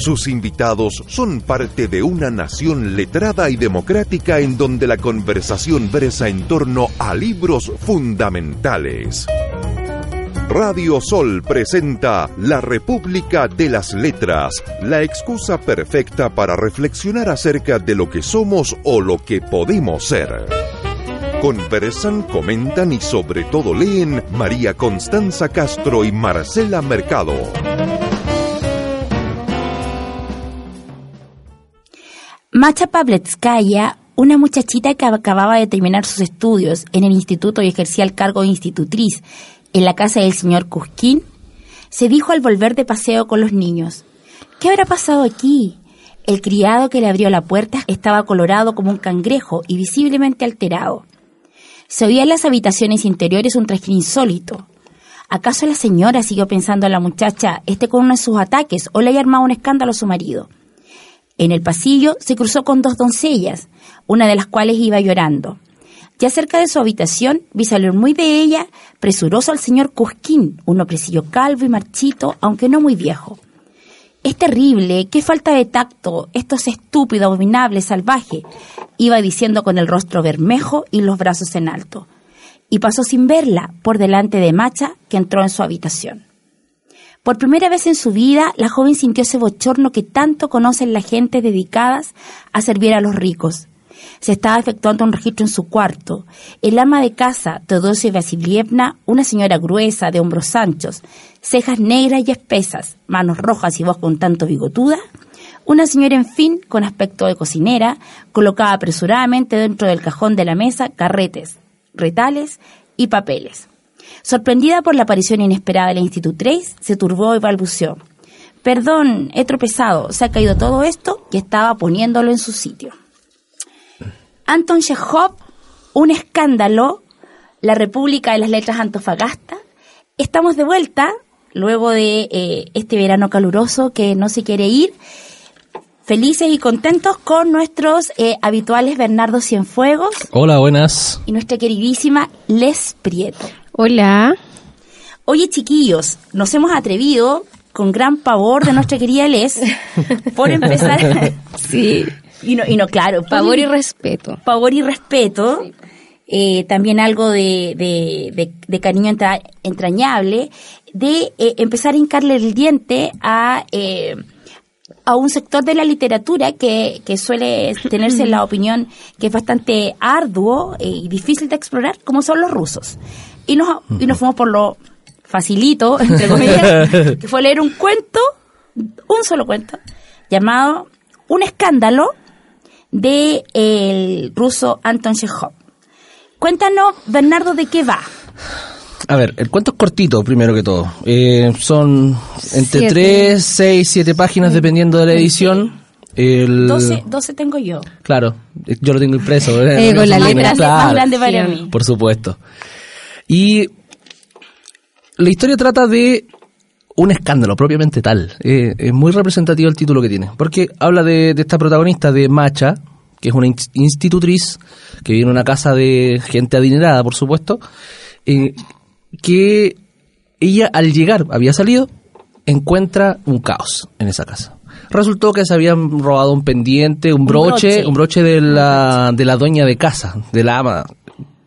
Sus invitados son parte de una nación letrada y democrática en donde la conversación versa en torno a libros fundamentales. Radio Sol presenta La República de las Letras, la excusa perfecta para reflexionar acerca de lo que somos o lo que podemos ser. Conversan, comentan y sobre todo leen María Constanza Castro y Marcela Mercado. Macha Pavletskaya, una muchachita que acababa de terminar sus estudios en el instituto y ejercía el cargo de institutriz en la casa del señor Cusquín, se dijo al volver de paseo con los niños, ¿qué habrá pasado aquí? El criado que le abrió la puerta estaba colorado como un cangrejo y visiblemente alterado. Se oía en las habitaciones interiores un trajín insólito. ¿Acaso la señora siguió pensando a la muchacha este con uno de sus ataques o le haya armado un escándalo a su marido? En el pasillo se cruzó con dos doncellas, una de las cuales iba llorando. Ya cerca de su habitación vi salir muy de ella, presuroso al señor Cusquín, un hombrecillo calvo y marchito, aunque no muy viejo. Es terrible, qué falta de tacto, esto es estúpido, abominable, salvaje, iba diciendo con el rostro bermejo y los brazos en alto. Y pasó sin verla por delante de Macha, que entró en su habitación. Por primera vez en su vida, la joven sintió ese bochorno que tanto conocen las gentes dedicadas a servir a los ricos. Se estaba efectuando un registro en su cuarto. El ama de casa, Teodosia Vasilievna, una señora gruesa, de hombros anchos, cejas negras y espesas, manos rojas y voz con tanto bigotuda, una señora, en fin, con aspecto de cocinera, colocaba apresuradamente dentro del cajón de la mesa carretes, retales y papeles. Sorprendida por la aparición inesperada de la institutriz, se turbó y balbuceó. Perdón, he tropezado, se ha caído todo esto y estaba poniéndolo en su sitio. Anton Chekhov, un escándalo, la República de las Letras Antofagasta. Estamos de vuelta, luego de eh, este verano caluroso que no se quiere ir, felices y contentos con nuestros eh, habituales Bernardo Cienfuegos. Hola, buenas. Y nuestra queridísima Les Prieto. Hola. Oye, chiquillos, nos hemos atrevido, con gran pavor de nuestra querida Les, por empezar. sí. Y no, y no claro. Pavor y respeto. Pavor y respeto. Eh, también algo de, de, de, cariño entrañable, de eh, empezar a hincarle el diente a, eh, a un sector de la literatura que, que suele tenerse la opinión que es bastante arduo y difícil de explorar, como son los rusos. Y nos, y nos fuimos por lo facilito, entre comillas, que fue leer un cuento, un solo cuento, llamado Un escándalo, de el ruso Anton Chekhov. Cuéntanos, Bernardo, de qué va. A ver, el cuento es cortito, primero que todo. Eh, son entre 3, 6, 7 páginas, dependiendo de la edición. El... 12, 12 tengo yo. Claro, yo lo tengo impreso. Eh, con la letra más grande para mí. Por supuesto. Y la historia trata de un escándalo propiamente tal. Eh, es muy representativo el título que tiene, porque habla de, esta protagonista de Macha, que es una institutriz que vive en una casa de gente adinerada, por supuesto, eh, que ella al llegar, había salido, encuentra un caos en esa casa. Resultó que se habían robado un pendiente, un broche, un broche, de, la, de la dueña de casa, de la ama.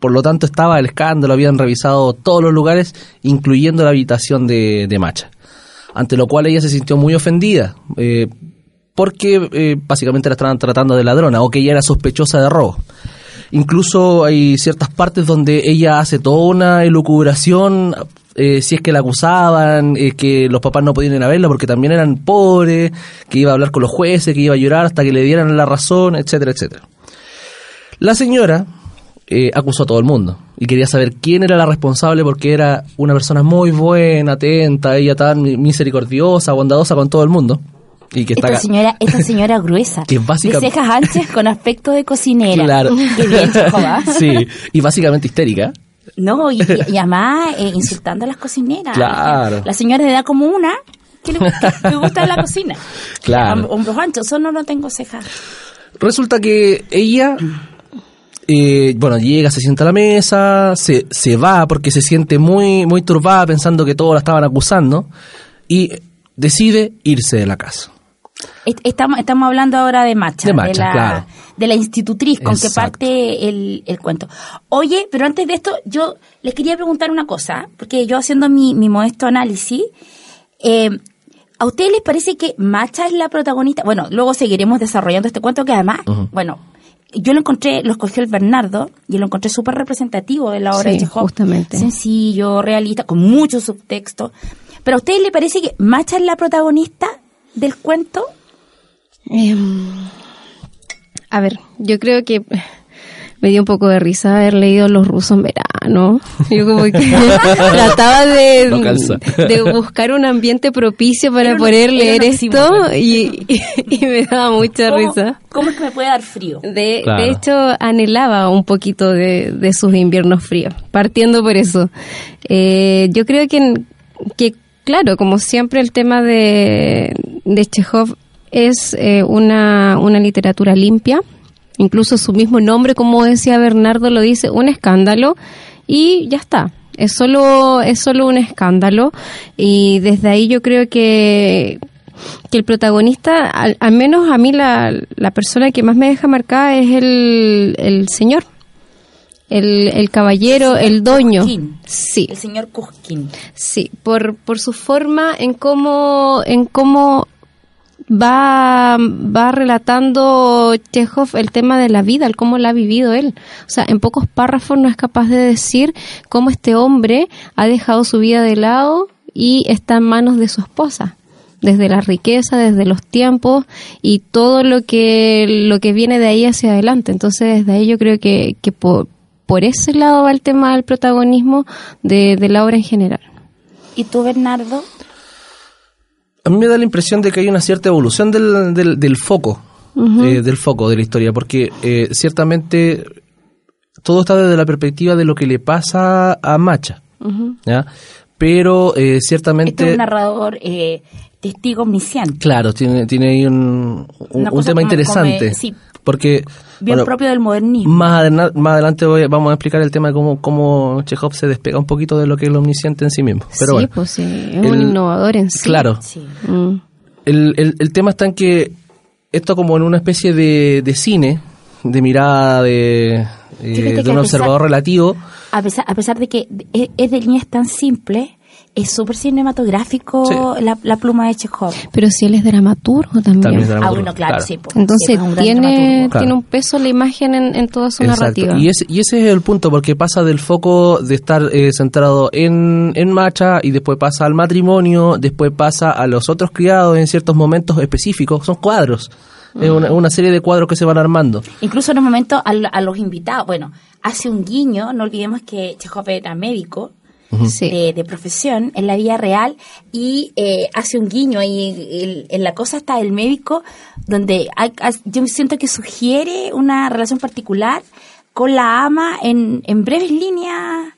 Por lo tanto estaba el escándalo, habían revisado todos los lugares, incluyendo la habitación de, de Macha ante lo cual ella se sintió muy ofendida, eh, porque eh, básicamente la estaban tratando de ladrona o que ella era sospechosa de robo. Incluso hay ciertas partes donde ella hace toda una elucubración, eh, si es que la acusaban, que los papás no podían ir a verla porque también eran pobres, que iba a hablar con los jueces, que iba a llorar hasta que le dieran la razón, etcétera, etcétera. La señora, eh, acusó a todo el mundo y quería saber quién era la responsable porque era una persona muy buena, atenta, ella tan misericordiosa, bondadosa con todo el mundo. Y que está esta señora, esta señora gruesa, Que básicamente- de cejas anchas con aspecto de cocinera. Claro. Qué bien, Chekhov. Sí, y básicamente histérica. No, y, y además eh, insultando a las cocineras. Claro. La señora de edad como una que le, que le gusta la cocina. Claro. Hom- Hombros anchos, solo no tengo cejas. Resulta que ella, eh, bueno, llega, se sienta a la mesa, se, se va porque se siente muy, muy turbada pensando que todos la estaban acusando y decide irse de la casa. Est- Estamos, estamos hablando ahora de Macha, De Macha, la, claro. de la institutriz con que Exacto. parte el, el cuento. Oye, pero antes de esto, yo les quería preguntar una cosa, porque yo haciendo mi, mi modesto análisis, eh, ¿a ustedes les parece que Macha es la protagonista? Bueno, luego seguiremos desarrollando este cuento que además, bueno, yo lo encontré, lo escogió el Bernardo y lo encontré súper representativo de la obra Sí, de Chekhov. justamente. Sencillo, realista, con mucho subtexto. Pero ¿a ustedes les parece que Macha es la protagonista del cuento? Em, a ver, yo creo que me dio un poco de risa haber leído Los rusos en verano. Yo como que trataba de, No calza. de buscar un ambiente propicio para poder leer esto y, y- y me daba mucha ¿Cómo, risa. ¿Cómo es que me puede dar frío? De, Claro. de hecho, anhelaba un poquito de, de sus inviernos fríos, partiendo por eso. Eh, yo creo que, que, claro, como siempre el tema de, de Chekhov es eh, una, una literatura limpia, incluso su mismo nombre, como decía Bernardo, lo dice, un escándalo, y ya está. Es solo, es solo un escándalo y desde ahí yo creo que, que el protagonista, al, al menos a mí la, la persona que más me deja marcada es el, el señor, el, el caballero, el dueño. Cusquín. Sí, El señor Cusquín. sí, por, por su forma en cómo, en cómo va, va relatando Chekhov el tema de la vida, el cómo la ha vivido él. O sea, en pocos párrafos no es capaz de decir cómo este hombre ha dejado su vida de lado y está en manos de su esposa. Desde la riqueza, desde los tiempos y todo lo que, lo que viene de ahí hacia adelante. Entonces, desde ahí yo creo que, que por, por ese lado va el tema del protagonismo de, de la obra en general. ¿Y tú, Bernardo? A mí me da la impresión de que hay una cierta evolución del, del, del foco, eh, del foco de la historia, porque eh, ciertamente todo está desde la perspectiva de lo que le pasa a Macha, ¿ya? Pero eh, Este ciertamente... es un narrador eh, testigo omnisciente. Claro, tiene, tiene ahí un, un, tema interesante. sí. Porque Bien bueno, propio del modernismo. más, adena- más adelante voy- vamos a explicar el tema de cómo, cómo Chekhov se despega un poquito de lo que es el omnisciente en sí mismo. Pero sí, bueno, pues sí, es un el- innovador en sí. claro. Sí. Mm. El, el, el tema está en que esto como en una especie de, de cine, de mirada de, eh, de un pesar- observador relativo, A pesar, a pesar de que es, es de líneas tan simples, es súper cinematográfico Sí. la, la pluma de Chekhov. Pero si él es dramaturgo también. También es Ah, bueno, claro, claro. sí. pues, Entonces sí, pues, tiene. Claro. tiene un peso la imagen en, en toda su Exacto. narrativa. Y ese, y ese es el punto, porque pasa del foco de estar eh, centrado en, en Macha y después pasa al matrimonio, después pasa a los otros criados en ciertos momentos específicos. Son cuadros. Es una, una serie de cuadros que se van armando. Incluso en un momento a, a los invitados, bueno, hace un guiño, no olvidemos que Chekhov era médico Sí. de, de profesión en la vida real y eh, hace un guiño el- en la cosa está el médico donde hay- hay- yo siento que sugiere una relación particular con la ama en, en breves líneas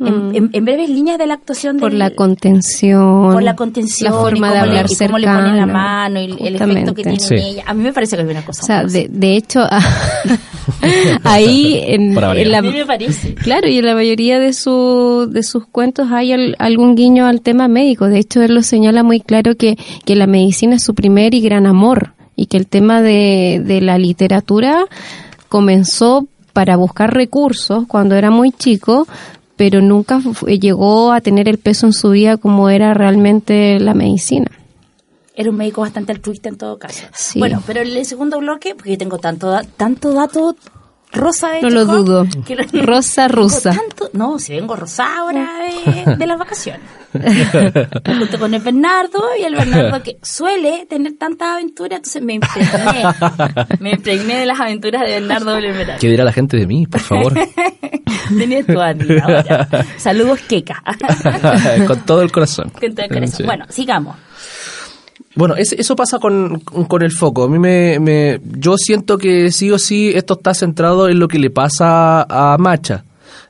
en, en- en breves líneas de la actuación Mm. por del- la contención. por la contención La forma y de cómo le- hablar y cómo le ponen la mano y el- el efecto que tiene Sí. en ella a mí me parece que es una cosa O sea, de, de hecho, ahí en, en la, a mí me parece Claro, y en la mayoría de, su, de sus cuentos hay al- algún guiño al tema médico. De hecho, él lo señala muy claro que, que la medicina es su primer y gran amor y que el tema de, de la literatura comenzó para buscar recursos cuando era muy chico, pero nunca llegó a tener el peso en su vida como era realmente la medicina. era un médico bastante altruista en todo caso Sí. bueno pero el segundo bloque porque yo tengo tanto tanto dato rosa de No lo dudo. que lo- Rosa rusa. tanto- no si vengo rosada ahora de, de las vacaciones junto con el Bernardo y el Bernardo que suele tener tantas aventuras entonces me impregné me impregné de las aventuras de Bernardo Bernardo ¿Qué dirá la gente de mí, por favor? Tenía tu. Saludos, Keka. Con todo el corazón. Con todo el corazón. Sí. Bueno, sigamos. Bueno, eso pasa con, con, el foco. A mí me, me, yo siento que sí o sí esto está centrado en lo que le pasa a Macha.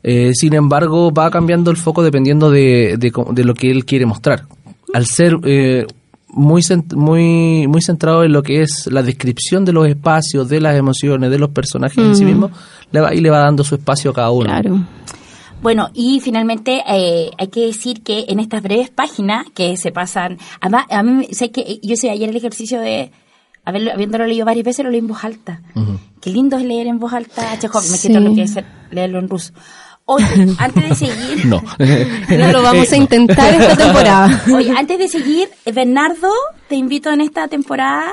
Eh, sin embargo, va cambiando el foco dependiendo de, de, lo que él quiere mostrar. Al ser eh, muy, muy, muy centrado en lo que es la descripción de los espacios, de las emociones, de los personajes en sí mismos, le va, y le va dando su espacio a cada uno. Claro. Bueno, y finalmente eh, hay que decir que en estas breves páginas que se pasan, además, a mí sé que yo hice ayer el ejercicio de habiéndolo leído varias veces, lo leí en voz alta. Qué lindo es leer en voz alta a Chekhov, me siento lo que es leerlo en ruso. Oye, antes de seguir. No. no lo vamos a intentar esta temporada. Oye, antes de seguir, Bernardo, te invito en esta temporada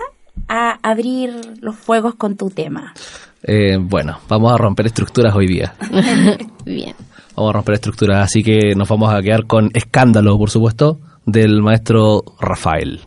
a abrir los fuegos con tu tema. Eh, bueno, vamos a romper estructuras hoy día. Bien. Vamos a romper estructuras, así que nos vamos a quedar con Escándalo, por supuesto, del maestro Rafael.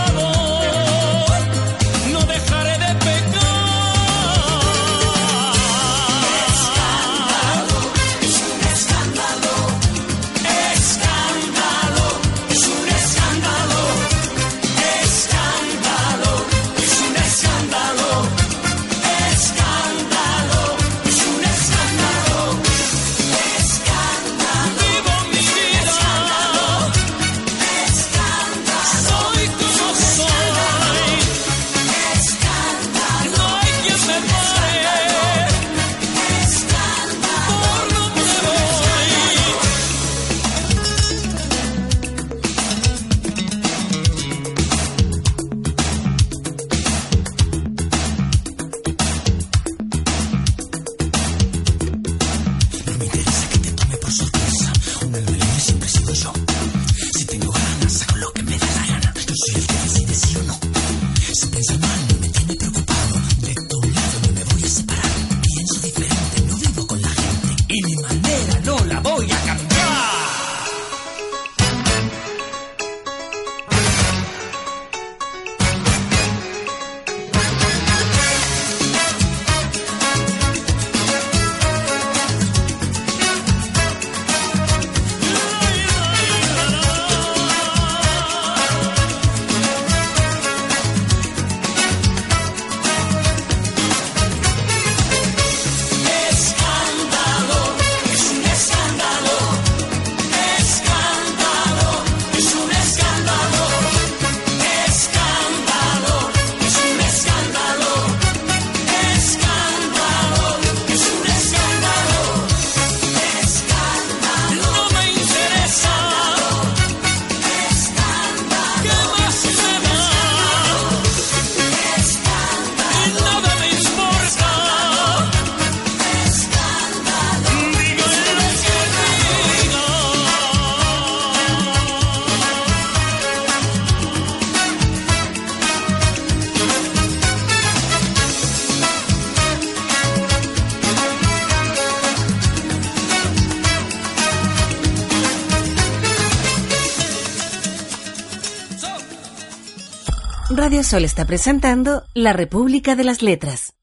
Radio Sol está presentando La República de las Letras.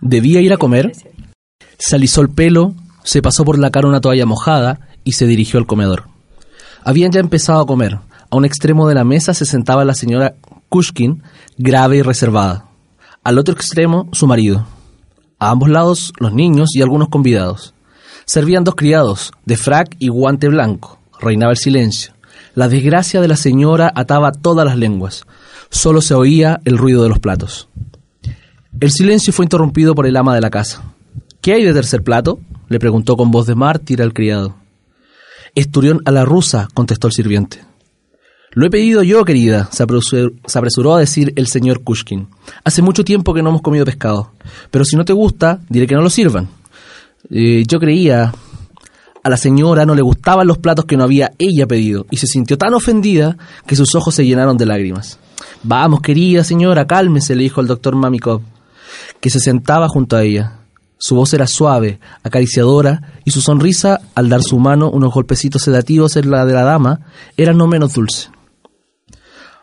Debía ir a comer. Se alisó el pelo, se pasó por la cara una toalla mojada y se dirigió al comedor. Habían ya empezado a comer. A un extremo de la mesa se sentaba la señora Kushkin, grave y reservada. Al otro extremo, su marido. A ambos lados, los niños y algunos convidados. Servían dos criados, de frac y guante blanco. Reinaba el silencio. La desgracia de la señora ataba todas las lenguas. Solo se oía el ruido de los platos. El silencio fue interrumpido por el ama de la casa. ¿Qué hay de tercer plato? le preguntó con voz de mártir al criado. Esturión a la rusa, contestó el sirviente. Lo he pedido yo, querida, se apresuró, a decir el señor Kushkin. Hace mucho tiempo que no hemos comido pescado. Pero si no te gusta, diré que no lo sirvan. Eh, yo creía... A la señora no le gustaban los platos que no había ella pedido y se sintió tan ofendida que sus ojos se llenaron de lágrimas. Vamos, querida señora, cálmese, le dijo el doctor Mamikov, que se sentaba junto a ella. Su voz era suave, acariciadora, y su sonrisa, al dar su mano unos golpecitos sedativos en la de la dama, era no menos dulce.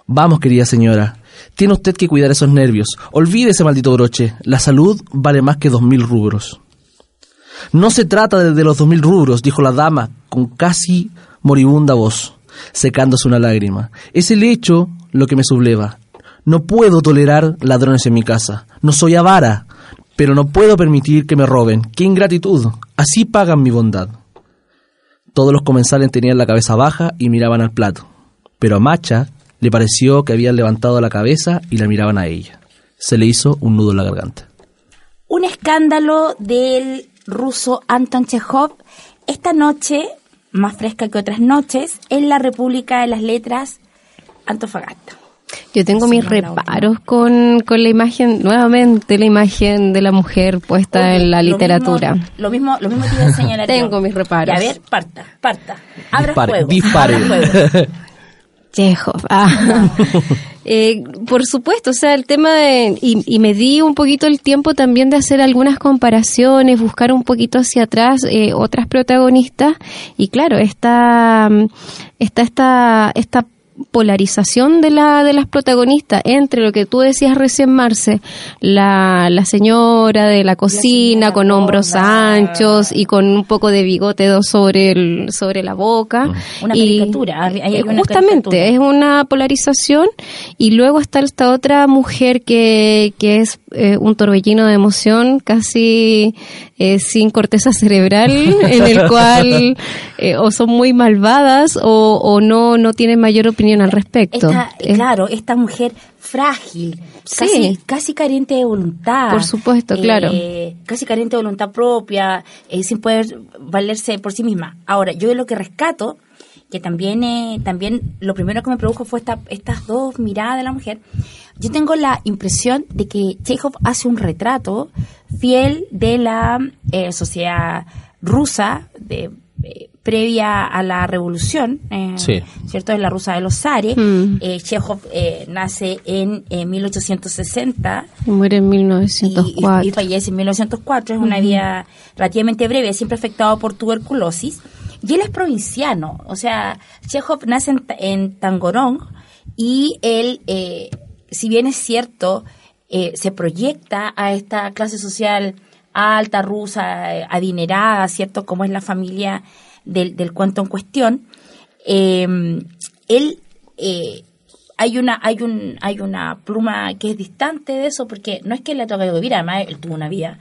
Vamos, querida señora, tiene usted que cuidar esos nervios. Olvide ese maldito broche. La salud vale más que dos mil rubros. No se trata de, los dos mil rubros, dijo la dama con casi moribunda voz, secándose una lágrima. Es el hecho lo que me subleva. No puedo tolerar ladrones en mi casa. No soy avara, pero no puedo permitir que me roben. ¡Qué ingratitud! Así pagan mi bondad. Todos los comensales tenían la cabeza baja y miraban al plato, pero a Macha le pareció que habían levantado la cabeza y la miraban a ella. Se le hizo un nudo en la garganta. Un escándalo del ruso Anton Chekhov esta noche, más fresca que otras noches, en la República de las Letras Antofagasta. Yo tengo mis reparos con, con, la imagen, nuevamente la imagen de la mujer puesta en la literatura. lo mismo, lo mismo te a señalar Tengo mis reparos. a ver, parta, parta. Abra dispare, Dispare. Chekhov. Ah. Eh, por supuesto, o sea, el tema de... Y, me di un poquito el tiempo también de hacer algunas comparaciones, buscar un poquito hacia atrás eh, otras protagonistas. Y claro, está, está esta, esta polarización de la de las protagonistas entre lo que tú decías recién Marce la, la señora de la cocina con hombros anchos y con un poco de bigote sobre el, sobre la boca. Una y, caricatura justamente es una polarización. Y luego está esta otra mujer que, que es eh, un torbellino de emoción casi eh, sin corteza cerebral en el cual eh, o son muy malvadas o, o no no tienen mayor opinión al respecto. claro, esta mujer frágil, casi, casi carente de voluntad. Por supuesto, claro. Eh, casi carente de voluntad propia, eh, sin poder valerse por sí misma. Ahora, yo lo que rescato, que también, eh, también lo primero que me produjo fue esta, estas dos miradas de la mujer, yo tengo la impresión de que Chekhov hace un retrato fiel de la sociedad rusa, de previa a la revolución, eh, ¿cierto? Es la rusa de los zares. Mm. Eh, Chekhov eh, nace en 1860. Y muere en 1904. Y, fallece en 1904. Es una vida relativamente breve, siempre afectado por tuberculosis. Y él es provinciano. O sea, Chekhov nace en, en Tangorong y él, si bien es cierto, se proyecta a esta clase social alta, rusa, adinerada, ¿cierto? Como es la familia del, del cuento en cuestión, eh, él eh, hay una hay un hay una pluma que es distante de eso porque no es que le toque vivir además él tuvo una vida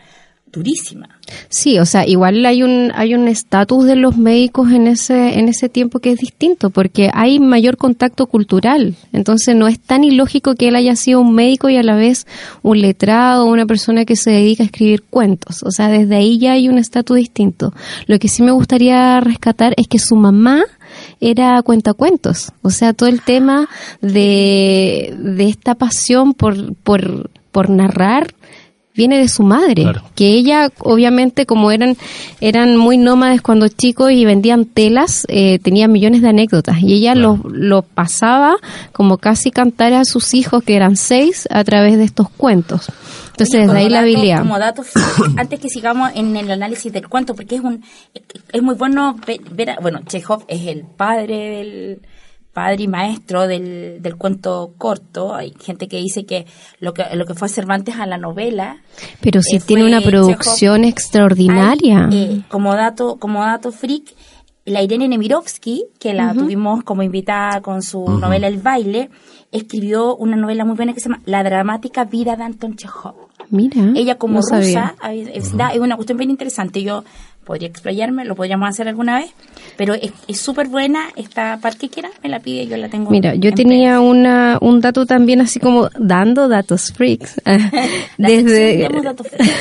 durísima. Sí, o sea, igual hay un hay un estatus de los médicos en ese en ese tiempo que es distinto porque hay mayor contacto cultural. Entonces no es tan ilógico que él haya sido un médico y a la vez un letrado, una persona que se dedica a escribir cuentos. O sea, desde ahí ya hay un estatus distinto. Lo que sí me gustaría rescatar es que su mamá era cuentacuentos. O sea, todo el tema de, de esta pasión por, por, por narrar viene de su madre, que ella obviamente como eran eran muy nómades cuando chicos y vendían telas, eh, tenía millones de anécdotas y ella lo, lo, pasaba como casi cantar a sus hijos, que eran seis, a través de estos cuentos. Entonces, desde ahí la habilidad. Como datos, antes que sigamos en el análisis del cuento, porque es un es muy bueno ver, bueno, Chekhov es el padre del padre y maestro del, del cuento corto. Hay gente que dice que lo que lo que fue Cervantes a la novela. Pero si eh, tiene fue una Chekhov. producción extraordinaria. Hay, eh, como dato como dato freak, la Irene Nemirovsky, que la tuvimos como invitada con su novela El baile, escribió una novela muy buena que se llama La dramática vida de Anton Chekhov. Mira. Ella como no rusa es, da- es una cuestión bien interesante. Yo podría explayarme, lo podríamos hacer alguna vez, pero es es súper buena. Esta parte que quiera me la pide, yo la tengo. Mira, yo en tenía una, un dato también así como dando datos freaks. Desde demos datos freaks.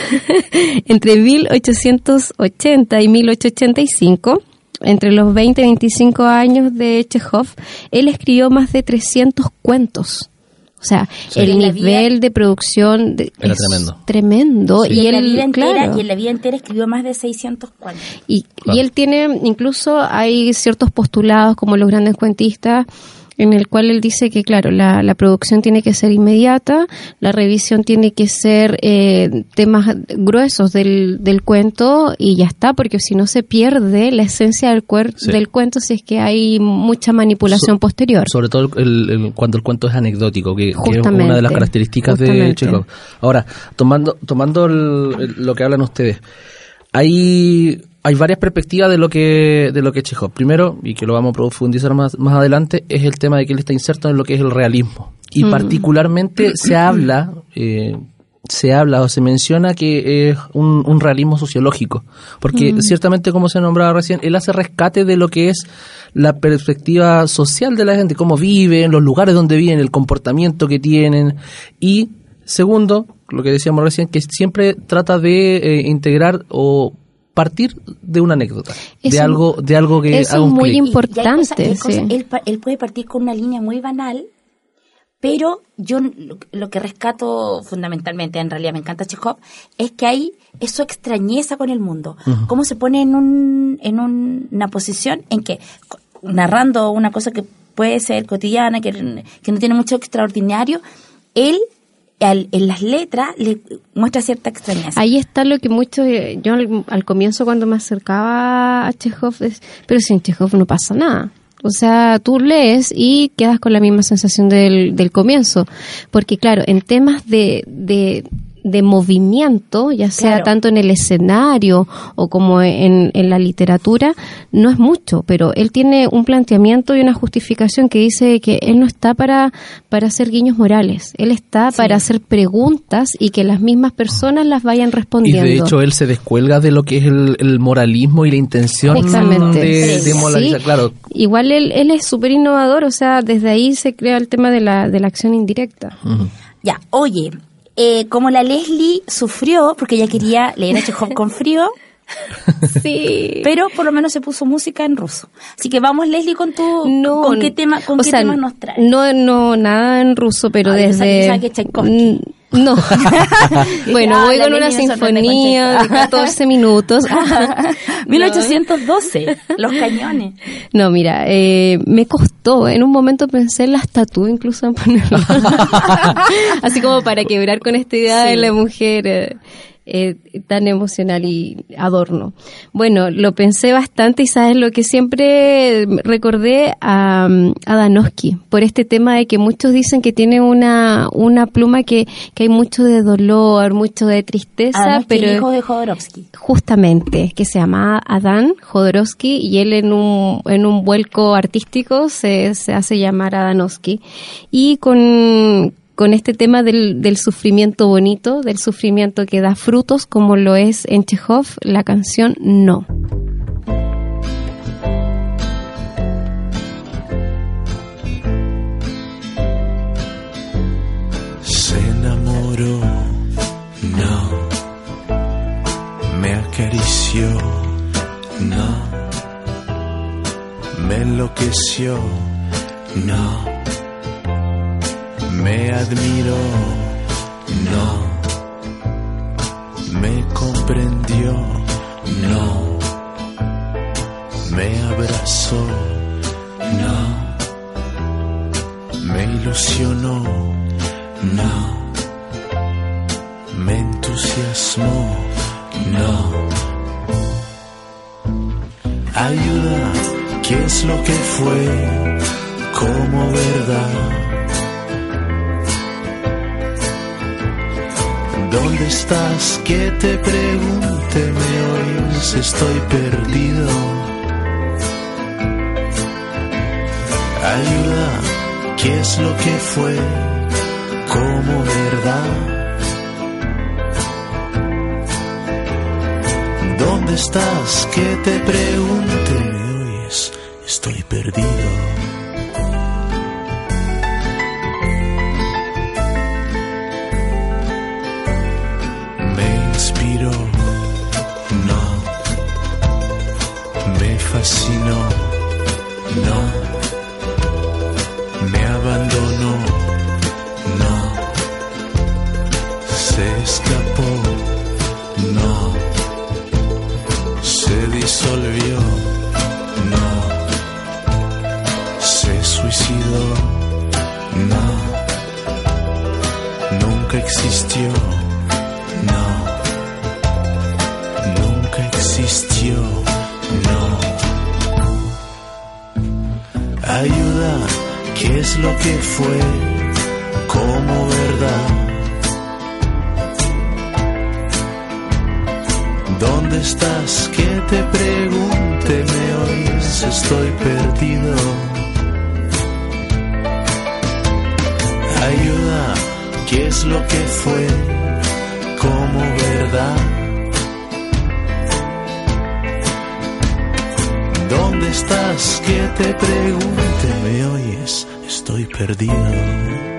entre 1880 y 1885, entre los 20 y 25 años de Chekhov, él escribió más de 300 cuentos. O sea, Sí. el la vida- nivel de producción de- Era es tremendo. Tremendo. Y, Y, en la él, vida entera, claro. y en la vida entera escribió más de 600 cuentos. Y, Claro. y él tiene, incluso hay ciertos postulados como los grandes cuentistas, en el cual él dice que, claro, la, la producción tiene que ser inmediata, la revisión tiene que ser eh, temas gruesos del, del cuento y ya está, porque si no se pierde la esencia del, cuer- Sí. del cuento si es que hay mucha manipulación So- posterior. Sobre todo el- el- cuando el cuento es anecdótico, que, que es una de las características de. Chekhov. Ahora, tomando, tomando el- lo que hablan ustedes, hay, hay varias perspectivas de lo que de lo que es Chekhov. Primero, y que lo vamos a profundizar más, más adelante, es el tema de que él está inserto en lo que es el realismo. Y Mm. particularmente se habla... Eh, se habla o se menciona que es un, un realismo sociológico, porque ciertamente, como se nombraba recién, él hace rescate de lo que es la perspectiva social de la gente, cómo viven, los lugares donde viven, el comportamiento que tienen, y segundo, lo que decíamos recién, que siempre trata de eh, integrar o partir de una anécdota, de Eso- algo, de algo que eso haga es un muy clic. Y- y hay cosas- Importante, hay cosas- sí. él, pa- él puede partir con una línea muy banal, pero yo lo, lo que rescato fundamentalmente, en realidad me encanta Chekhov, es que hay es su extrañeza con el mundo. Cómo se pone en, un, en un- una posición en que, narrando una cosa que puede ser cotidiana, que, que no tiene mucho extraordinario, él al- en las letras le muestra cierta extrañeza. Ahí está lo que muchos, eh, yo al, comienzo cuando me acercaba a Chekhov, es, pero sin Chekhov no pasa nada. O sea, tú lees y quedas con la misma sensación del, del comienzo. Porque claro, en temas de, de movimiento, ya sea Claro. tanto en el escenario o como en, en la literatura, no es mucho, pero él tiene un planteamiento y una justificación que dice que él no está para, para hacer guiños morales, él está para hacer preguntas y que las mismas personas las vayan Y respondiendo. de hecho él se descuelga de lo que es el, el moralismo y la intención Justamente. de, de Sí. moralizar. Claro, Igual él, él es súper innovador, o sea, desde ahí se crea el tema de la, de la acción indirecta. Ya, oye, eh, como la Leslie sufrió, porque ella quería leer a Chekhov con frío, Sí. pero por lo menos se puso música en ruso. Así que vamos, Leslie, con tu, No, con qué tema, con qué sea, temas nos trae. No, no, nada en ruso, pero sabía- desde... que No. bueno, ah, voy con una sinfonía de Tchaikovsky. 14 minutos. 1812, los cañones. No, mira, eh, me costó. En un momento pensé en la estatua incluso en ponerla. Así como para quebrar con esta idea de la mujer eh, eh, tan emocional y adorno. Bueno, lo pensé bastante y sabes lo que siempre recordé a, a Danowski por este tema de que muchos dicen que tiene una, una pluma que, que hay mucho de dolor, mucho de tristeza, que pero el hijo de Jodorowsky. justamente, que se llama Adán Jodorowsky y él en un, en un vuelco artístico se, se hace llamar Adanowski. Y con, con este tema del, del sufrimiento bonito, del sufrimiento que da frutos, como lo es en Chekhov, la canción No. Me admiró, no. Es lo que fue? Como verdad. ¿Dónde estás? Que te pregunte, me oyes, estoy perdido. Ayuda, ¿qué es lo que fue? como verdad. ¿Dónde estás? Que te pregunte, me oyes, estoy perdido.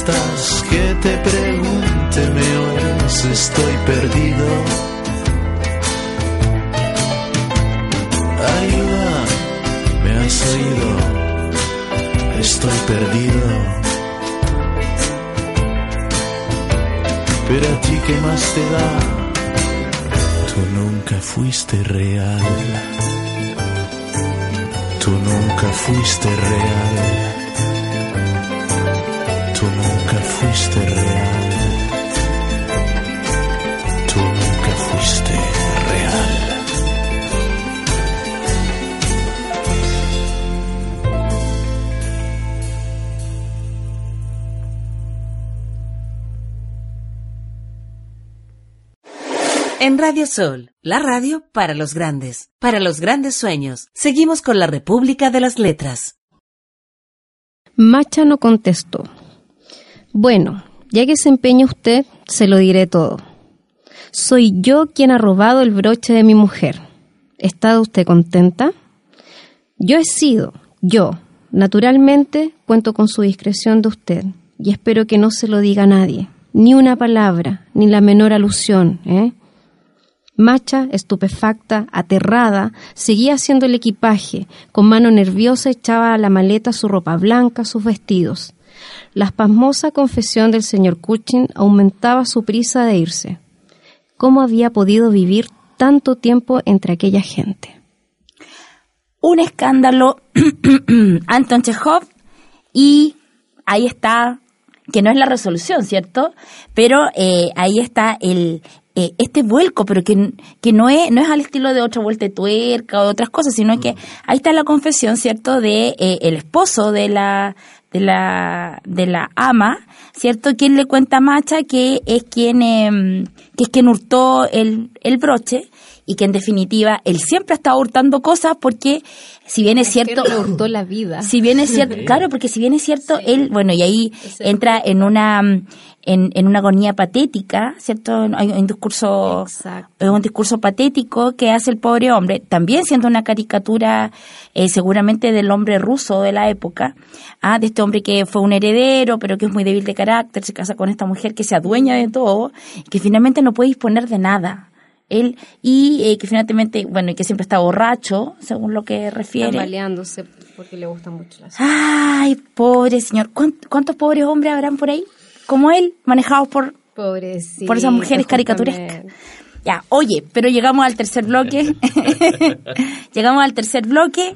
Estás? Que te pregunte, me oyes, estoy perdido. Ayuda, me has oído, estoy perdido. Pero a ti, ¿qué más te da? Tú nunca fuiste real. Tú nunca fuiste real. Fuiste real. Tú nunca fuiste real. En Radio Sol, la radio para los grandes, para los grandes sueños. Seguimos con la República de las Letras. Macha no contestó. Bueno, ya que se empeña usted, se lo diré todo. Soy yo quien ha robado el broche de mi mujer. ¿Está usted contenta? Yo he sido, yo. Naturalmente cuento con su discreción de usted y espero que no se lo diga a nadie. Ni una palabra, ni la menor alusión, ¿eh? Macha, estupefacta, aterrada, seguía haciendo el equipaje. Con mano nerviosa echaba a la maleta su ropa blanca, sus vestidos. La pasmosa confesión del señor Cushing aumentaba su prisa de irse. ¿Cómo había podido vivir tanto tiempo entre aquella gente? Un escándalo, Anton Chekhov, y ahí está, que no es la resolución, ¿cierto? Pero eh, ahí está el, eh, este vuelco, pero que, que no es no es al estilo de otra vuelta de tuerca o de otras cosas, sino que ahí está la confesión, ¿cierto? De eh, el esposo de la de la de la ama, ¿cierto? Quien le cuenta a Macha que es quien eh, que es quien hurtó el, el broche y que en definitiva él siempre ha estado hurtando cosas porque si bien es, cierto le hurtó la vida. si bien es cierto claro porque si bien es cierto él bueno y ahí entra en una en, en una agonía patética cierto hay un discurso Exacto. es un discurso patético que hace el pobre hombre también siendo una caricatura eh, seguramente del hombre ruso de la época ah, de este hombre que fue un heredero pero que es muy débil de carácter se casa con esta mujer que se adueña de todo que finalmente no puede disponer de nada Él, y eh, que finalmente, bueno, y que siempre está borracho, según lo que refiere. baleándose porque le gusta mucho la Ay, pobre señor. ¿Cuánt- ¿Cuántos pobres hombres habrán por ahí? Como él, manejados por, Pobrecito. por esas mujeres caricaturescas. Ya, oye, pero llegamos al tercer bloque. llegamos al tercer bloque,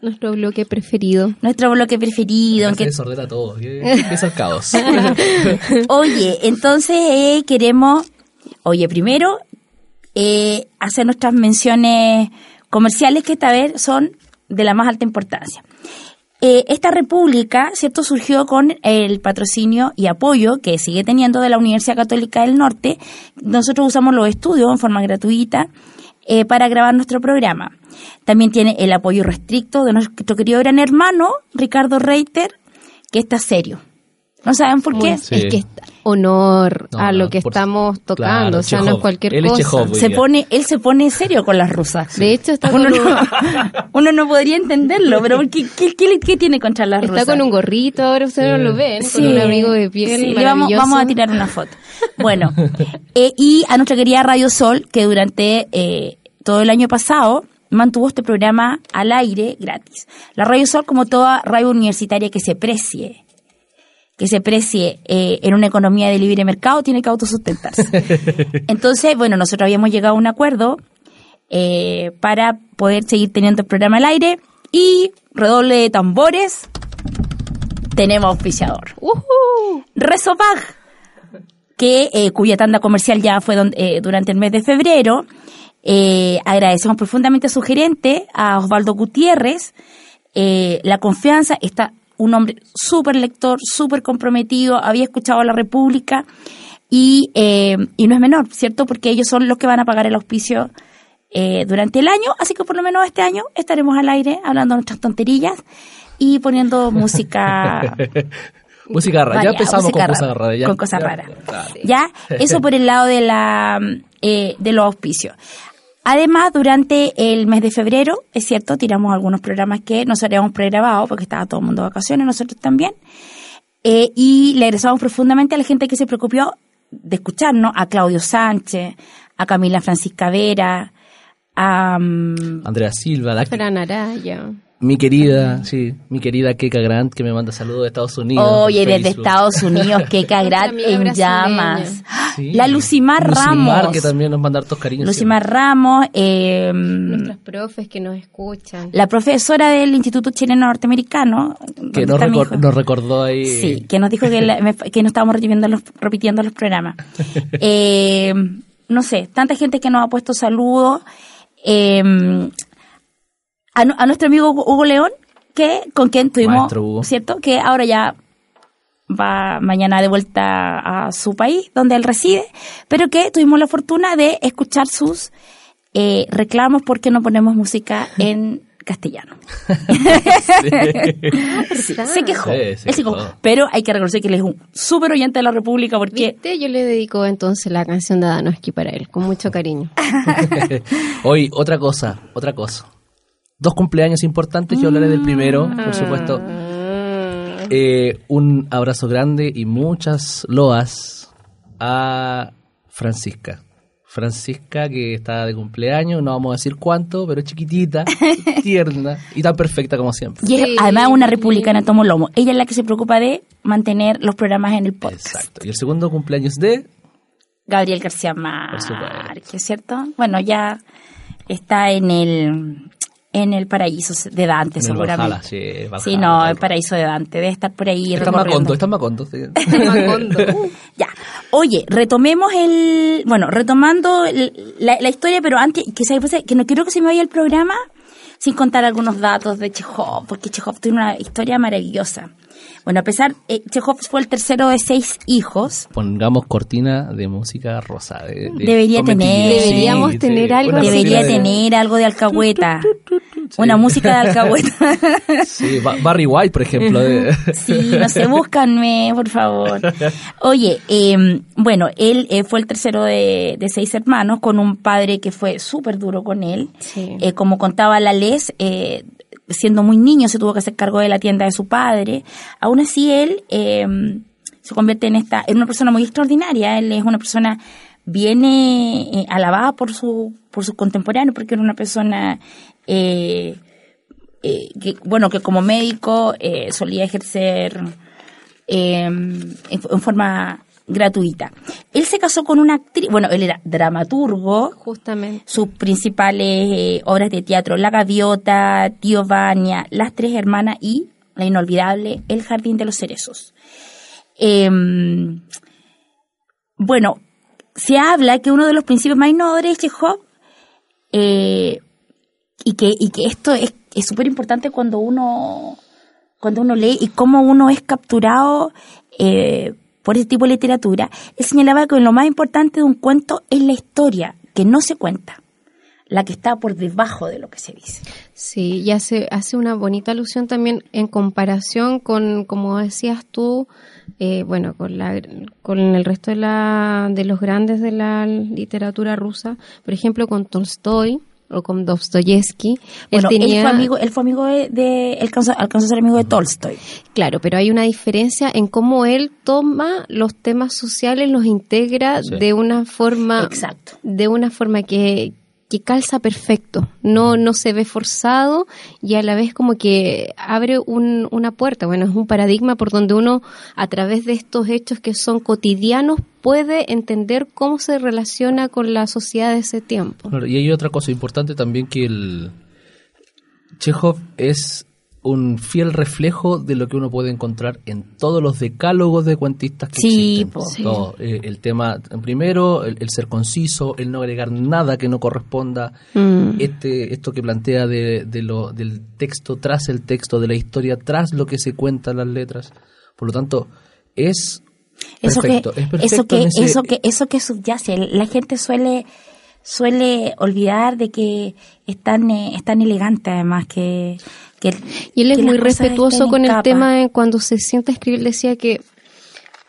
Nuestro bloque preferido. nuestro bloque preferido. Se que- desordena todo. que- Empieza el caos. Oye, entonces eh, queremos, oye, primero eh, hacer nuestras menciones comerciales que esta vez son de la más alta importancia. Eh, esta república, ¿cierto?, surgió con el patrocinio y apoyo que sigue teniendo de la Universidad Católica del Norte. Nosotros usamos los estudios en forma gratuita eh, para grabar nuestro programa. También tiene el apoyo restricto de nuestro querido gran hermano, Ricardo Reiter, que está serio. ¿No saben por qué? Sí. Es que es honor No, a no, lo que por- estamos tocando, claro, o sea, no Chekhov. es cualquier Él cosa. Chekhov, se pone, él se pone serio con las rusas. De hecho, está uno, con un, no, uno no podría entenderlo, pero ¿qué, qué, qué, qué tiene contra las está rusas? con un gorrito, ahora ustedes no lo ven, Sí. con un abrigo de piel vamos, vamos a tirar una foto. Bueno, eh, y a nuestra querida Radio Sol, que durante eh, todo el año pasado mantuvo este programa al aire gratis. La Radio Sol, como toda radio universitaria que se precie, que se precie eh, en una economía de libre mercado, tiene que autosustentarse. Entonces, bueno, nosotros habíamos llegado a un acuerdo eh, para poder seguir teniendo el programa al aire y redoble de tambores, tenemos auspiciador. ¡Ujú! Resopag, que eh, cuya tanda comercial ya fue eh, durante el mes de febrero. Eh, agradecemos profundamente a su gerente, a Osvaldo Gutiérrez, eh, la confianza. Está un hombre súper lector, súper comprometido, había escuchado a la República y, eh, y no es menor, ¿cierto? Porque ellos son los que van a pagar el auspicio eh, durante el año, así que por lo menos este año estaremos al aire hablando nuestras tonterillas y poniendo música música rara. Ya empezamos música con cosas rara, raras. ya. Con cosas Ya, raras. claro. Ya, eso por el lado de la eh, de los auspicios. Además, durante el mes de febrero, es cierto, tiramos algunos programas que nos habíamos pregrabado porque estaba todo el mundo de vacaciones, nosotros también. Eh, y le agradecemos profundamente a la gente que se preocupó de escucharnos, a Claudio Sánchez, a Camila Francisca Vera, a... mm, Andrea Silva, la- Fran Araya. Mi querida, sí, mi querida Keka Grant, que me manda saludos de Estados Unidos. Oye, desde. Estados Unidos, que Grant en llamas. Sí. La Lucimar Lucimar, Ramos. que también nos manda hartos cariños. Lucimar Ramos, eh, Nuestros profes que nos escuchan. la profesora del Instituto Chileno Norteamericano. Que nos, está mi recor- hijo. nos recordó ahí. Sí, que nos dijo que, la- que no estábamos repitiendo los, repitiendo los programas. Eh, no sé, tanta gente que nos ha puesto saludos. Eh, a, nu- a nuestro amigo Hugo León, que con quien tuvimos. ¿cierto? Que ahora ya va mañana de vuelta a su país, donde él reside, pero que tuvimos la fortuna de escuchar sus eh, reclamos porque no ponemos música en castellano. Sí, se quejó. Sí, se él se quejó. quejó. Pero hay que reconocer que él es un súper oyente de la República porque ¿Viste? Yo le dedico entonces la canción de Adanoski para él, con mucho cariño. Hoy, otra cosa, otra cosa. Dos cumpleaños importantes, yo hablaré del primero, por supuesto. Eh, un abrazo grande y muchas loas a Francisca. Francisca, que está de cumpleaños, no vamos a decir cuánto, pero es chiquitita, tierna y tan perfecta como siempre. y es además una republicana tomo lomo. Ella es la que se preocupa de mantener los programas en el podcast. Exacto. Y el segundo cumpleaños de Gabriel García Por Márquez, supuesto. ¿cierto? Bueno, ya está en el en el paraíso de Dante, en seguramente. Valhalla, sí, Valhalla, sí, no, tal el paraíso de Dante, debe estar por ahí Está. Macondo, está en Macondo. sí. Ya. Oye, retomemos el. Bueno, retomando el- la, la historia, pero antes, que, se, que no quiero que se me vaya el programa sin contar algunos datos de Chekhov, porque Chekhov tiene una historia maravillosa. Bueno, a pesar, eh, Chekhov fue el tercero de seis hijos. Pongamos cortina de música rosa. de- de Debería tener. Deberíamos tener algo. Debería de- tener algo de alcahueta. Una música de alcahueta. Sí, Ba- Barry White, por ejemplo. de- Sí, no sé, búscanme, por favor. Oye, eh, bueno, él eh, fue el tercero de, de seis hermanos, con un padre que fue súper duro con él. Sí. Eh, como contaba la Les, eh, siendo muy niño se tuvo que hacer cargo de la tienda de su padre. Aún así, él eh, se convierte en esta en una persona muy extraordinaria. Él es una persona viene eh, alabada por su por sus contemporáneos porque era una persona eh, eh, que bueno que como médico eh, solía ejercer eh, en forma gratuita. Él se casó con una actriz, bueno, él era dramaturgo, Justamente. sus principales eh, obras de teatro, La Gaviota, Tío Vania, Las Tres Hermanas y la inolvidable El Jardín de los Cerezos. Em, bueno, se habla que uno de los principios más innovadores de Chekhov, eh, y, que, y que esto es es súper importante cuando uno, cuando uno lee y cómo uno es capturado eh, por ese tipo de literatura, él señalaba que lo más importante de un cuento es la historia, que no se cuenta, la que está por debajo de lo que se dice. Sí, y hace, hace una bonita alusión también en comparación con, como decías tú, eh, bueno, con, la, con el resto de, la, de los grandes de la literatura rusa, por ejemplo, con Tolstoy o con Dostoyevsky. Bueno, él, tenía, él fue amigo, él fue amigo de, de él alcanzó, alcanzó a ser amigo de Tolstoy. Claro, pero hay una diferencia en cómo él toma los temas sociales, los integra Sí. de una forma, Exacto. de una forma que, que calza perfecto, no, no se ve forzado y a la vez como que abre un- una puerta, bueno, es un paradigma por donde uno a través de estos hechos que son cotidianos puede entender cómo se relaciona con la sociedad de ese tiempo. Claro, y hay otra cosa importante también que el Chekhov es un fiel reflejo de lo que uno puede encontrar en todos los decálogos de cuentistas que Sí, existen. Sí. Todo, eh, el tema, primero, el, el ser conciso, el no agregar nada que no corresponda, Mm. este esto que plantea de, de lo, del texto tras el texto, de la historia tras lo que se cuenta en las letras. Por lo tanto, es Eso perfecto. que, es perfecto eso que, ese- eso que, eso que subyace. La gente suele, suele olvidar de que es tan, eh, es tan elegante además que, que Y él es que muy respetuoso con el capa. tema de cuando se sienta a escribir, decía que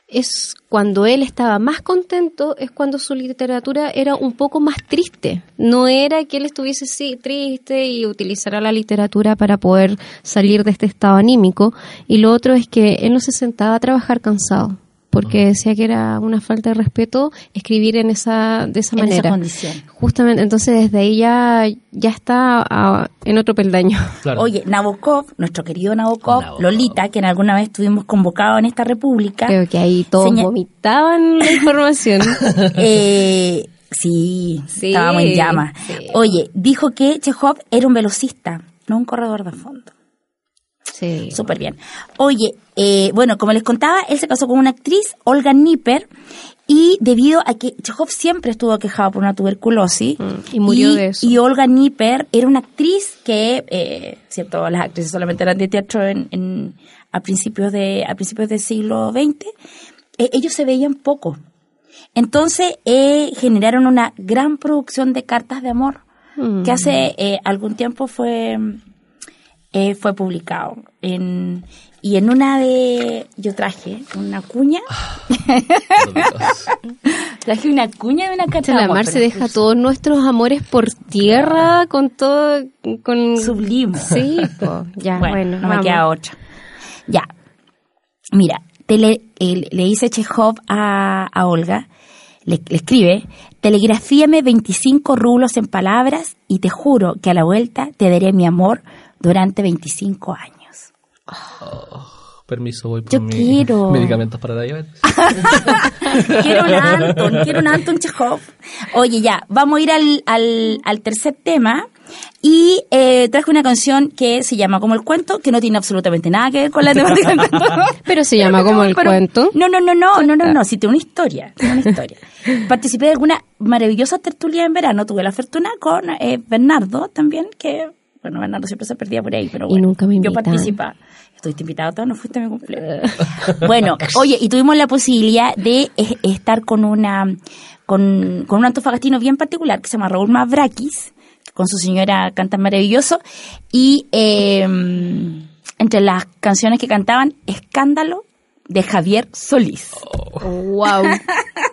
es cuando él estaba más contento, es cuando su literatura era un poco más triste. No era que él estuviese sí, triste y utilizara la literatura para poder salir de este estado anímico. Y lo otro es que él no se sentaba a trabajar cansado, porque decía que era una falta de respeto escribir en esa, de esa En esa manera. condición. Justamente, entonces desde ahí ya, ya está ah, en otro peldaño. claro. Oye, Nabokov, nuestro querido Nabokov, Nabokov. Lolita, que en alguna vez estuvimos convocados en esta república. Creo que ahí todos vomitaban la información. eh, sí, Sí, estábamos en llamas. sí. Oye, dijo que Chekhov era un velocista, no un corredor de fondo. Sí. Súper bien. Oye, eh, bueno, como les contaba, él se casó con una actriz, Olga Nipper, y debido a que Chekhov siempre estuvo quejado por una tuberculosis. Mm, y murió de eso. Y Olga Nipper era una actriz que, eh, cierto, las actrices solamente eran de teatro en, en- a principios de a principios del siglo XX, eh, ellos se veían poco. Entonces eh, generaron una gran producción de cartas de amor Mm. que hace eh, algún tiempo fue eh, fue publicado en y en una de yo traje una cuña traje una cuña de una carta la Mar se deja todos nuestros amores por tierra con todo, con... sublime Sí, po. ya, bueno, bueno, no me vamos. queda otra ya mira te le, eh, le dice Chekhov a, a Olga le, le escribe telegrafíame 25 rublos en palabras y te juro que a la vuelta te daré mi amor durante 25 años Permiso, voy por Yo mis quiero. medicamentos para la diabetes. quiero un Anton, quiero un Anton Chekhov. Oye, ya, vamos a ir al, al, al tercer tema. Y eh, traje una canción que se llama Como el cuento, que no tiene absolutamente nada que ver con la temática del cuento. Pero se llama como el Pero- cuento. No, no, no, no, no, no, no, sí, tiene una historia, tiene una historia. Participé de alguna maravillosa tertulia en verano, tuve la fortuna con eh, Bernardo también, que, bueno, Bernardo siempre se perdía por ahí, pero Y bueno, nunca me yo invitan. participaba. Estuviste invitado, todo no fuiste a mi cumpleaños. bueno, oye, y tuvimos la posibilidad de eh, estar con una, con, con un antofagastino bien particular que se llama Raúl Mavrakis, con su señora cantan maravilloso, y eh, entre las canciones que cantaban, Escándalo de Javier Solís. Wow.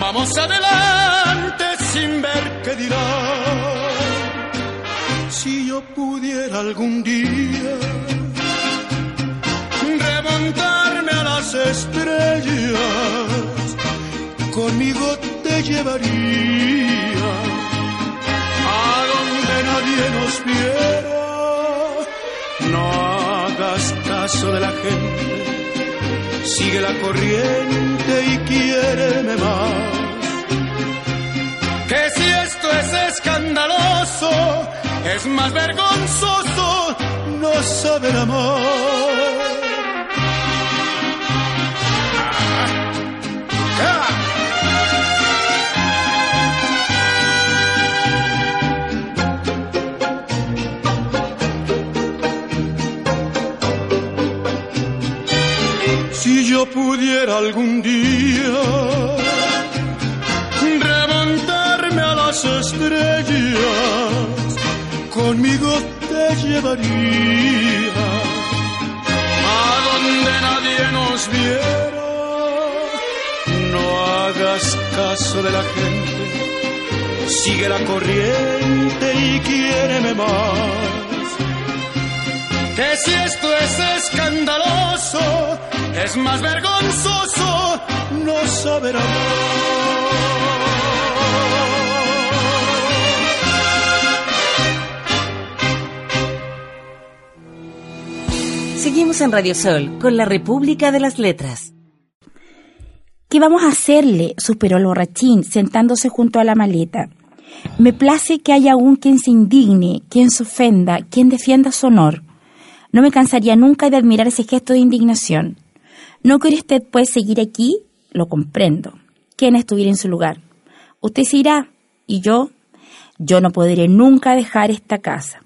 vamos adelante sin ver qué dirán. Si yo pudiera algún día remontarme a las estrellas, conmigo te llevaría a donde nadie nos viera. No hagas caso de la gente, sigue la corriente y quiéreme más. Que si esto es escandaloso, es más vergonzoso no saber amar. Yo pudiera algún día remontarme a las estrellas, conmigo te llevaría a donde nadie nos viera. No hagas caso de la gente, sigue la corriente y quiéreme más. Que si esto es escandaloso, es más vergonzoso no saber Seguimos en Radio Sol con la República de las Letras. ¿Qué vamos a hacerle? suspiró el borrachín, sentándose junto a la maleta. Me place que haya aún quien se indigne, quien se ofenda, quien defienda su honor. No me cansaría nunca de admirar ese gesto de indignación. ¿No quiere usted, pues, seguir aquí? Lo comprendo. ¿Quién estuviera en su lugar? Usted se irá, y yo, yo no podré nunca dejar esta casa.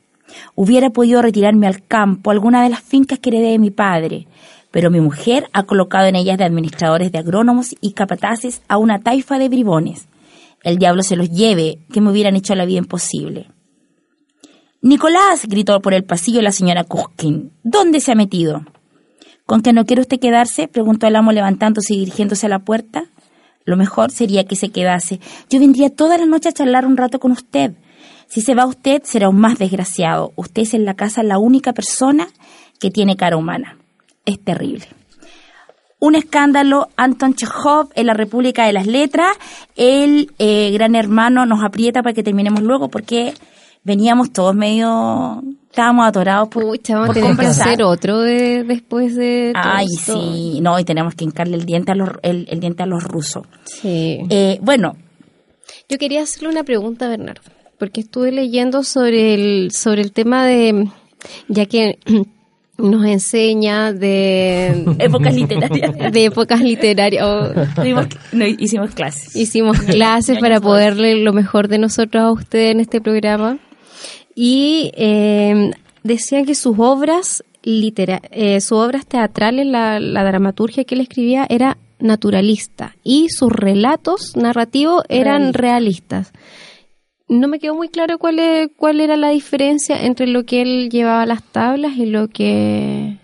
Hubiera podido retirarme al campo, alguna de las fincas que heredé de mi padre, pero mi mujer ha colocado en ellas de administradores de agrónomos y capataces a una taifa de bribones. El diablo se los lleve, que me hubieran hecho la vida imposible. Nicolás, gritó por el pasillo la señora Kuskin. ¿Dónde se ha metido? ¿Con que no quiere usted quedarse? preguntó el amo levantándose y dirigiéndose a la puerta. Lo mejor sería que se quedase. Yo vendría toda la noche a charlar un rato con usted. Si se va usted, será aún más desgraciado. Usted es en la casa la única persona que tiene cara humana. Es terrible. Un escándalo, Anton Chekhov en la República de las Letras. El eh, gran hermano nos aprieta para que terminemos luego porque veníamos todos medio... Estábamos atorados por, Pucha, vamos a por tener que hacer otro de, después de todo Ay, esto. sí. No, y tenemos que hincarle el diente a los, el, el diente a los rusos. Sí. Eh, bueno, Yo quería hacerle una pregunta Bernardo, porque estuve leyendo sobre el, sobre el tema de, ya que nos enseña de, épocas literarias. de épocas literarias. o Tuvimos- no, hicimos clases. hicimos clases para poderle lo mejor de nosotros a usted en este programa. Y eh, decían que sus obras litera eh, sus obras teatrales, la, la dramaturgia que él escribía era naturalista y sus relatos narrativos eran realistas. No me quedó muy claro cuál, es- cuál era la diferencia entre lo que él llevaba a las tablas y lo que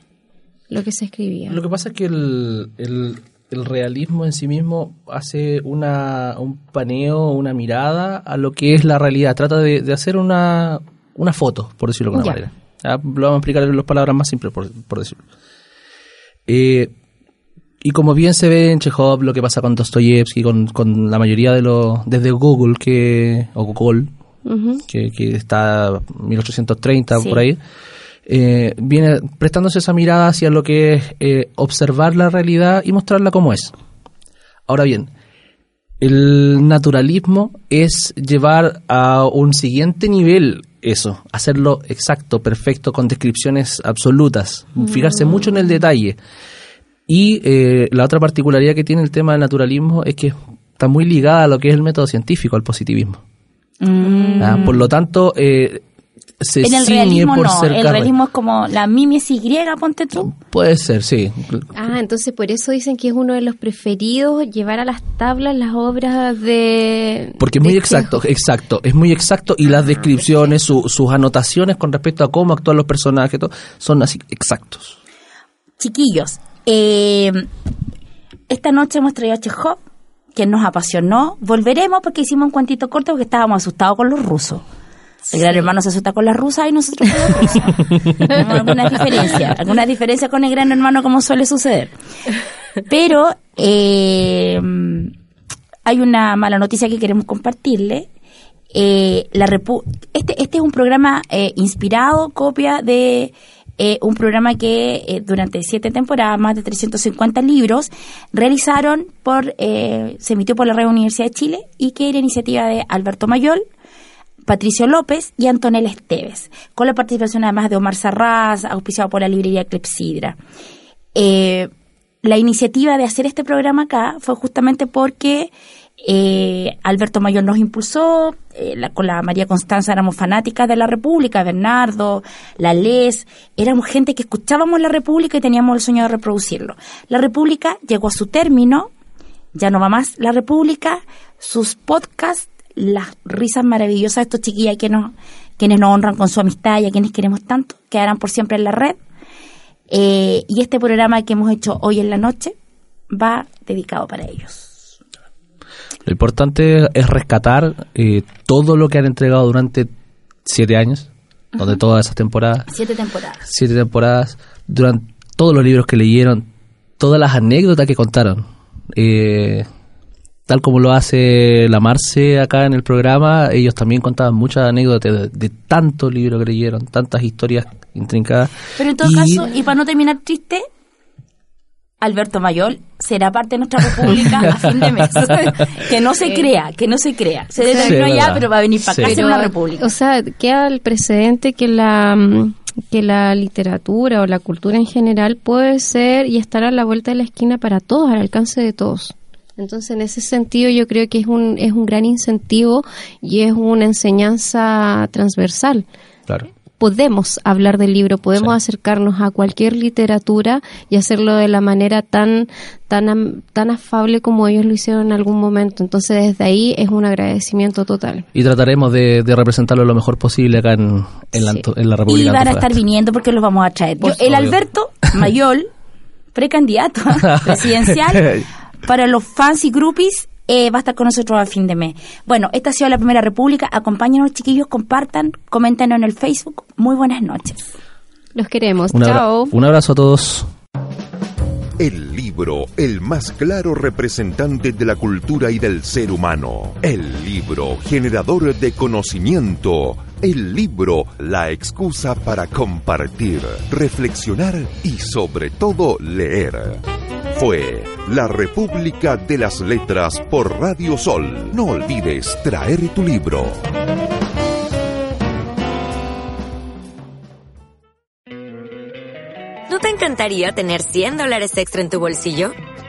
lo que se escribía. Lo que pasa es que el, el- el realismo en sí mismo hace una, un paneo, una mirada a lo que es la realidad. Trata de, de hacer una, una foto, por decirlo de alguna Ya. manera. Ah, Lo vamos a explicar en las palabras más simples, por, por decirlo. Eh, y como bien se ve en Chekhov, lo que pasa con Dostoyevsky, con, con la mayoría de los... Desde Google, que, o Google, que, que está 1830 Sí. por ahí, eh, viene prestándose esa mirada hacia lo que es eh, observar la realidad y mostrarla como es. Ahora bien, el naturalismo es llevar a un siguiente nivel eso, hacerlo exacto, perfecto, con descripciones absolutas, fijarse mucho en el detalle. Y eh, la otra particularidad que tiene el tema del naturalismo es que es está muy ligada a lo que es el método científico, al positivismo. Ah, por lo tanto, eh, se En el ciñe realismo por no, ser el realismo es como la mimesis griega, ponte tú. Puede ser, sí. Ah, entonces por eso dicen que es uno de los preferidos llevar a las tablas las obras de... Porque es muy de exacto, exacto, es muy exacto y las descripciones, su- sus anotaciones con respecto a cómo actúan los personajes, todo, son así exactos. Chiquillos, eh, esta noche hemos traído a Chekhov, que nos apasionó. Volveremos porque hicimos un cuentito corto porque estábamos asustados con los rusos. El gran hermano se asusta con las rusas y nosotros con las rusas. Algunas diferencias, algunas diferencias con el gran hermano como suele suceder. Pero eh, hay una mala noticia que queremos compartirle. Eh, la repu- este, este es un programa eh, inspirado, copia de eh, un programa que eh, durante siete temporadas, más de 350 libros, realizaron por, eh, se emitió por la Red Universidad de Chile y que era iniciativa de Alberto Mayol, Patricio López y Antonella Esteves, con la participación además de Omar Sarraz, auspiciado por la librería Clepsidra. Eh, la iniciativa de hacer este programa acá fue justamente porque eh, Alberto Mayor nos impulsó, eh, con la María Constanza éramos fanáticas de la República, Bernardo, la Les, éramos gente que escuchábamos la República y teníamos el sueño de reproducirlo. La República llegó a su término, ya no va más la República, sus podcasts, las risas maravillosas de estos chiquillas que nos, quienes nos honran con su amistad y a quienes queremos tanto, quedarán por siempre en la red. Eh, y este programa que hemos hecho hoy en la noche va dedicado para ellos. Lo importante es rescatar eh, todo lo que han entregado durante siete años, donde todas esas temporadas, Siete temporadas. siete temporadas, durante todos los libros que leyeron, todas las anécdotas que contaron. Eh, tal como lo hace la Marce acá en el programa, ellos también contaban muchas anécdotas de, de tantos libros que leyeron, tantas historias intrincadas. Pero en todo Y- caso, y para no terminar triste, Alberto Mayol será parte de nuestra república a fin de mes. que no se crea, que no se crea. Se Sí, determinó es ya, pero va a venir para acá Sí. a ser Pero, una república. O sea, queda el precedente que la mm, que la literatura o la cultura en general puede ser y estar a la vuelta de la esquina para todos, al alcance de todos. Entonces, en ese sentido, yo creo que es un, es un gran incentivo y es una enseñanza transversal. Claro. Podemos hablar del libro, podemos Sí. acercarnos a cualquier literatura y hacerlo de la manera tan, tan, am- tan afable como ellos lo hicieron en algún momento. Entonces, desde ahí es un agradecimiento total. Y trataremos de, de representarlo lo mejor posible acá en, en, la, Sí. en la Y República. van a estar viniendo porque los vamos a traer. Yo- el obvio. Alberto Mayol, precandidato presidencial, para los fans y groupies, eh, va a estar con nosotros a fin de mes. Bueno, esta ha sido la primera república. Acompáñenos, chiquillos, compartan, coméntenos en el Facebook. Muy buenas noches. Los queremos. Un, abra- Chao. un abrazo a todos. El libro, el más claro representante de la cultura y del ser humano. El libro, generador de conocimiento. El libro, la excusa para compartir, reflexionar y sobre todo leer. Fue La República de las Letras por Radio Sol. No olvides traer tu libro. ¿No te encantaría tener 100 dólares extra en tu bolsillo?